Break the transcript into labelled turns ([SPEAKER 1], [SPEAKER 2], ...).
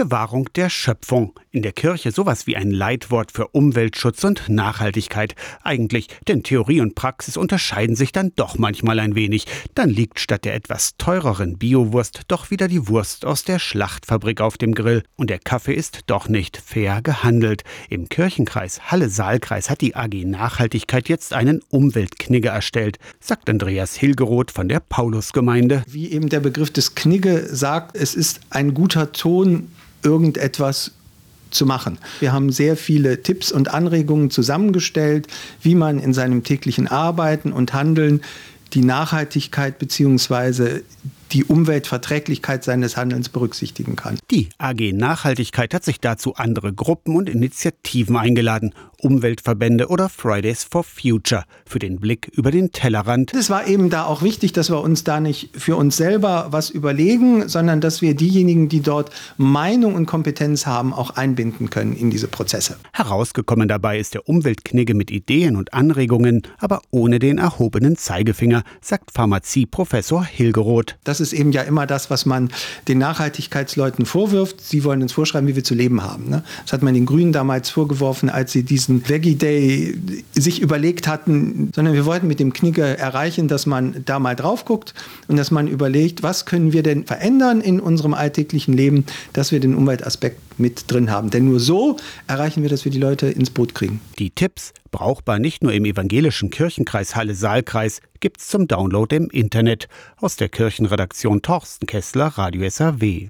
[SPEAKER 1] Bewahrung der Schöpfung. In der Kirche sowas wie ein Leitwort für Umweltschutz und Nachhaltigkeit. Eigentlich, denn Theorie und Praxis unterscheiden sich dann doch manchmal ein wenig. Dann liegt statt der etwas teureren Biowurst doch wieder die Wurst aus der Schlachtfabrik auf dem Grill. Und der Kaffee ist doch nicht fair gehandelt. Im Kirchenkreis Halle-Saalkreis hat die AG Nachhaltigkeit jetzt einen Umweltknigge erstellt, sagt Andreas Hilgeroth von der Paulusgemeinde.
[SPEAKER 2] Wie eben der Begriff des Knigge sagt, es ist ein guter Ton, irgendetwas zu machen. Wir haben sehr viele Tipps und Anregungen zusammengestellt, wie man in seinem täglichen Arbeiten und Handeln die Nachhaltigkeit bzw die Umweltverträglichkeit seines Handelns berücksichtigen kann.
[SPEAKER 1] Die AG Nachhaltigkeit hat sich dazu andere Gruppen und Initiativen eingeladen, Umweltverbände oder Fridays for Future für den Blick über den Tellerrand.
[SPEAKER 2] Es war eben da auch wichtig, dass wir uns da nicht für uns selber was überlegen, sondern dass wir diejenigen, die dort Meinung und Kompetenz haben, auch einbinden können in diese Prozesse.
[SPEAKER 1] Herausgekommen dabei ist der Umweltknigge mit Ideen und Anregungen, aber ohne den erhobenen Zeigefinger, sagt Pharmazieprofessor Hilgeroth.
[SPEAKER 2] Das ist eben ja immer das, was man den Nachhaltigkeitsleuten vorwirft. Sie wollen uns vorschreiben, wie wir zu leben haben. Ne? Das hat man den Grünen damals vorgeworfen, als sie diesen Veggie Day sich überlegt hatten, sondern wir wollten mit dem Knigge erreichen, dass man da mal drauf guckt und dass man überlegt, was können wir denn verändern in unserem alltäglichen Leben, dass wir den Umweltaspekt mit drin haben. Denn nur so erreichen wir, dass wir die Leute ins Boot kriegen.
[SPEAKER 1] Die Tipps, brauchbar nicht nur im evangelischen Kirchenkreis Halle-Saalkreis, gibt's zum Download im Internet aus der Kirchenredaktion Torsten Kessler, Radio SAW.